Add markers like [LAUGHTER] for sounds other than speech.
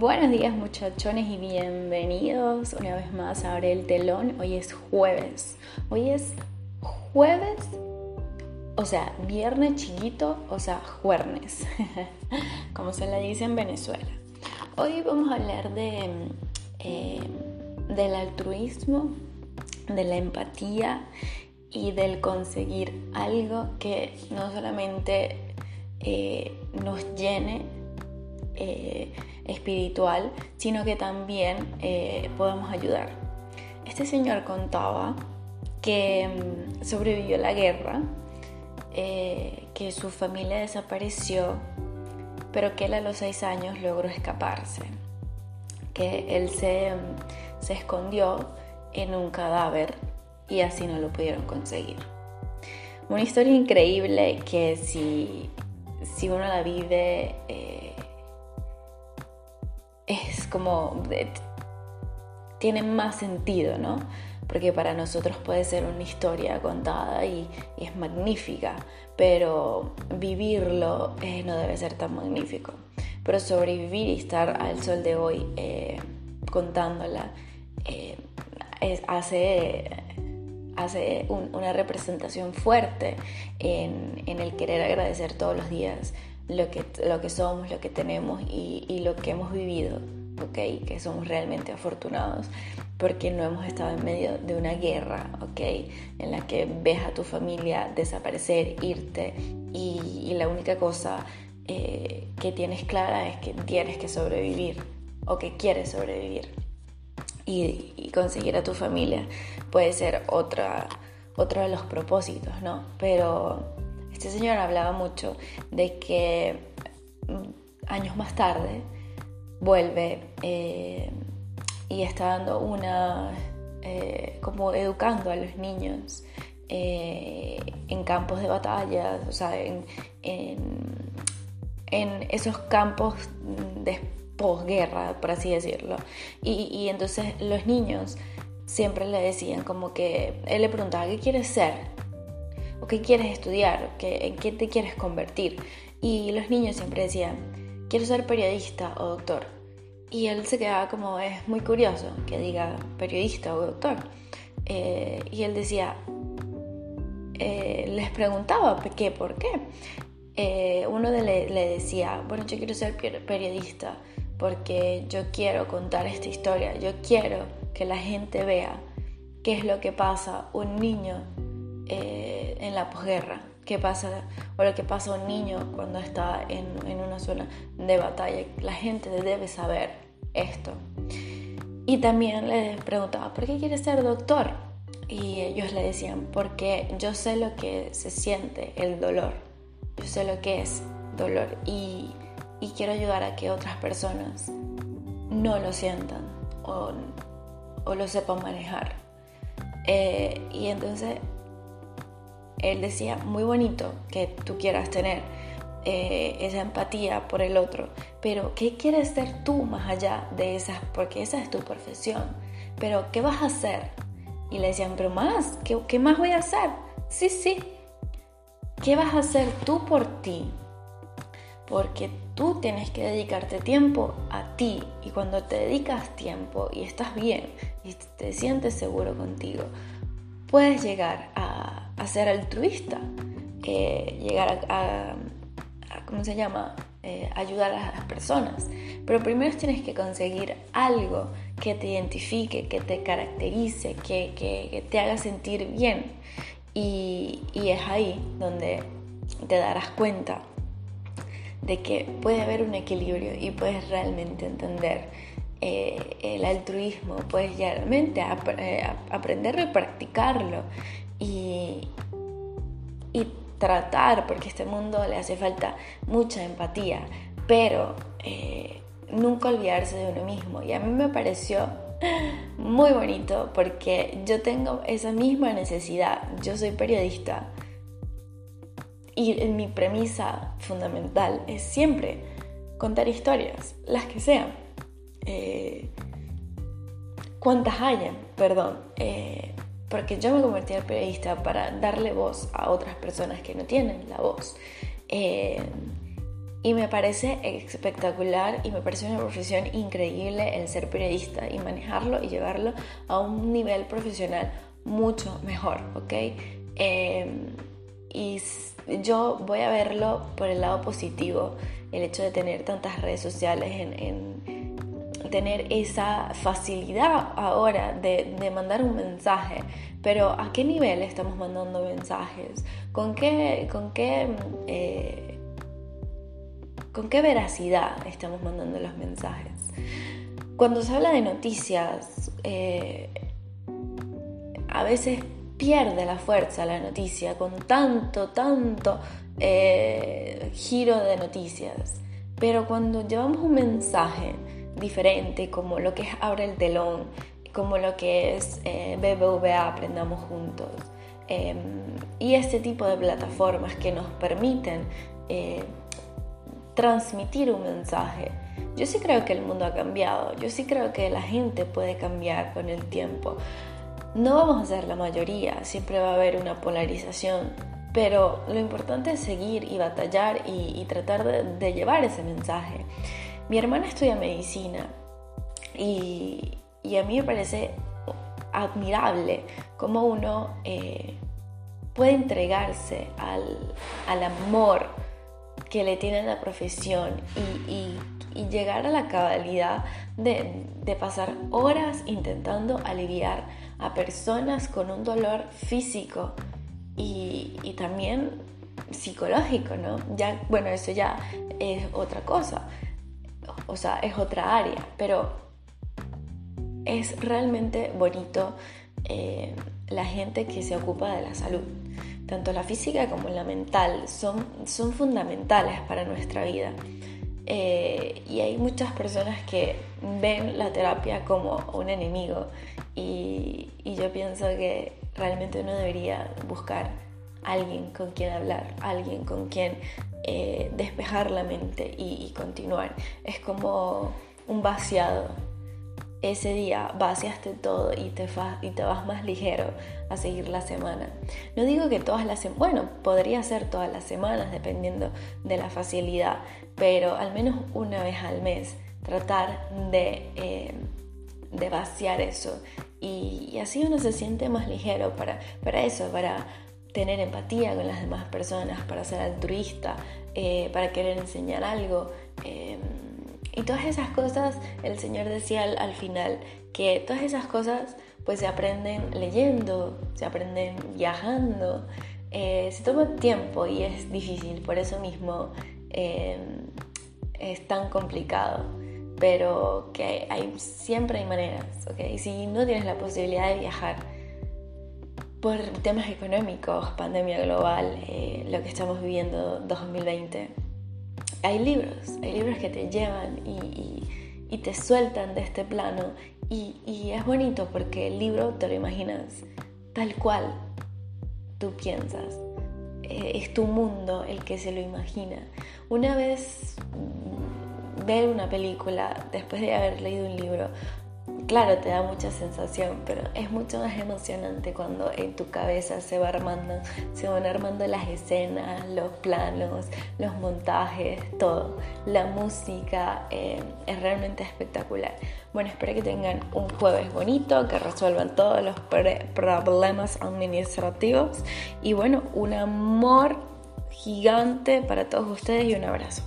Buenos días muchachones y bienvenidos una vez más a Abre el Telón. Hoy es jueves. Hoy es jueves, o sea, viernes chiquito, o sea, juernes, [LAUGHS] como se le dice en Venezuela. Hoy vamos a hablar de, eh, del altruismo, de la empatía y del conseguir algo que no solamente eh, nos llene, eh, espiritual, sino que también eh, podemos ayudar. Este señor contaba que mm, sobrevivió la guerra, eh, que su familia desapareció, pero que él a los seis años logró escaparse, que él se, mm, se escondió en un cadáver y así no lo pudieron conseguir. Una historia increíble que si, si uno la vive eh, es como, tiene más sentido, ¿no? Porque para nosotros puede ser una historia contada y, es magnífica, pero vivirlo eh, no debe ser tan magnífico. Pero sobrevivir y estar al sol de hoy eh, contándola eh, hace, hace una representación fuerte en, el querer agradecer todos los días lo que, lo que somos, lo que tenemos y, lo que hemos vivido, ¿ok? Que somos realmente afortunados porque no hemos estado en medio de una guerra, ¿ok? En la que ves a tu familia desaparecer, irte y, la única cosa eh, que tienes clara es que tienes que sobrevivir o que quieres sobrevivir. Y, y conseguir a tu familia puede ser otra, otro de los propósitos, ¿no? Pero este señor hablaba mucho de que mm, años más tarde vuelve eh, y está dando una, eh, como educando a los niños eh, en campos de batalla, o sea, en, esos campos de posguerra, por así decirlo. Y, y entonces los niños siempre le decían como que él le preguntaba, ¿qué quieres ser? O qué quieres estudiar, en qué te quieres convertir. Y los niños siempre decían, quiero ser periodista o doctor. Y él se quedaba como, es muy curioso que diga periodista o doctor. Eh, y él decía, eh, les preguntaba, ¿qué? ¿Por qué? Eh, uno le, le decía, bueno, yo quiero ser periodista porque yo quiero contar esta historia, yo quiero que la gente vea qué es lo que pasa un niño eh, en la posguerra, qué pasa o lo que pasa a un niño cuando está en, una zona de batalla. La gente debe saber esto. Y también les preguntaba, ¿por qué quieres ser doctor? Y ellos le decían, porque yo sé lo que se siente el dolor, yo sé lo que es dolor y, quiero ayudar a que otras personas no lo sientan o, lo sepan manejar. Eh, y entonces él decía, muy bonito que tú quieras tener eh, esa empatía por el otro, pero ¿qué quieres ser tú más allá de esas? Porque esa es tu profesión, pero ¿qué vas a hacer? Y le decían, pero más, ¿qué, qué más voy a hacer? Sí, sí, ¿qué vas a hacer tú por ti? Porque tú tienes que dedicarte tiempo a ti y cuando te dedicas tiempo y estás bien y te sientes seguro contigo, puedes llegar a a ser altruista, eh, llegar a, ¿cómo se llama? Eh, ayudar a las personas. Pero primero tienes que conseguir algo que te identifique, que te caracterice, que, te haga sentir bien. Y, es ahí donde te darás cuenta de que puede haber un equilibrio y puedes realmente entender eh, el altruismo, puedes realmente aprenderlo y practicarlo y, tratar, porque a este mundo le hace falta mucha empatía, pero eh, nunca olvidarse de uno mismo. Y a mí me pareció muy bonito porque yo tengo esa misma necesidad. Yo soy periodista y mi premisa fundamental es siempre contar historias, las que sean. Eh, cuantas hayan, perdón. Eh, porque yo me convertí en periodista para darle voz a otras personas que no tienen la voz. Eh, Y me parece espectacular y me parece una profesión increíble el ser periodista y manejarlo y llevarlo a un nivel profesional mucho mejor, ¿ok? Em, y yo voy a verlo por el lado positivo, el hecho de tener tantas redes sociales, en, tener esa facilidad ahora de, mandar un mensaje, pero ¿a qué nivel estamos mandando mensajes? ¿Con qué, con qué, eh, con qué veracidad estamos mandando los mensajes? Cuando se habla de noticias, eh, a veces pierde la fuerza la noticia con tanto, tanto eh, giro de noticias. Pero cuando llevamos un mensaje diferente, como lo que es Abre el telón, como lo que es eh, BBVA Aprendamos Juntos, em, y este tipo de plataformas que nos permiten eh, transmitir un mensaje. Yo sí creo que el mundo ha cambiado, yo sí creo que la gente puede cambiar con el tiempo. No vamos a ser la mayoría, siempre va a haber una polarización, pero lo importante es seguir y batallar y, tratar de, llevar ese mensaje. Mi hermana estudia medicina y, a mí me parece admirable cómo uno eh, puede entregarse al, amor que le tiene la profesión y, llegar a la cabalidad de, de pasar horas intentando aliviar a personas con un dolor físico y, también psicológico, ¿no? Ya, bueno, eso ya es otra cosa, o sea, es otra área, pero es realmente bonito eh, la gente que se ocupa de la salud. Tanto la física como la mental son, son fundamentales para nuestra vida. Eh, y hay muchas personas que ven la terapia como un enemigo y, yo pienso que realmente uno debería buscar alguien con quien hablar, alguien con quien eh, despejar la mente y, continuar. Es como un vaciado. Ese día vaciaste todo y te, y te vas más ligero a seguir la semana. No digo que todas las semanas, bueno, podría ser todas las semanas dependiendo de la facilidad, pero al menos una vez al mes tratar de... Eh, de vaciar eso. Y, así uno se siente más ligero para, para eso, para tener empatía con las demás personas, para ser altruista, eh, para querer enseñar algo. Em, y todas esas cosas, el Señor decía al, final, que todas esas cosas pues se aprenden leyendo, se aprenden viajando, eh, se toma tiempo y es difícil, por eso mismo em, es tan complicado pero que hay, siempre hay maneras, ¿ok? Si no tienes la posibilidad de viajar por temas económicos, pandemia global, eh, lo que estamos viviendo 2020, hay libros, hay libros que te llevan y, te sueltan de este plano y, y es bonito porque el libro te lo imaginas tal cual tú piensas. Eh, es tu mundo el que se lo imagina. Una vez ver una película después de haber leído un libro, claro, te da mucha sensación, pero es mucho más emocionante cuando en tu cabeza se va armando, se van armando las escenas, los planos, los montajes, todo. La música eh, es realmente espectacular. Bueno, espero que tengan un jueves bonito, que resuelvan todos los problemas administrativos y bueno, un amor gigante para todos ustedes y un abrazo.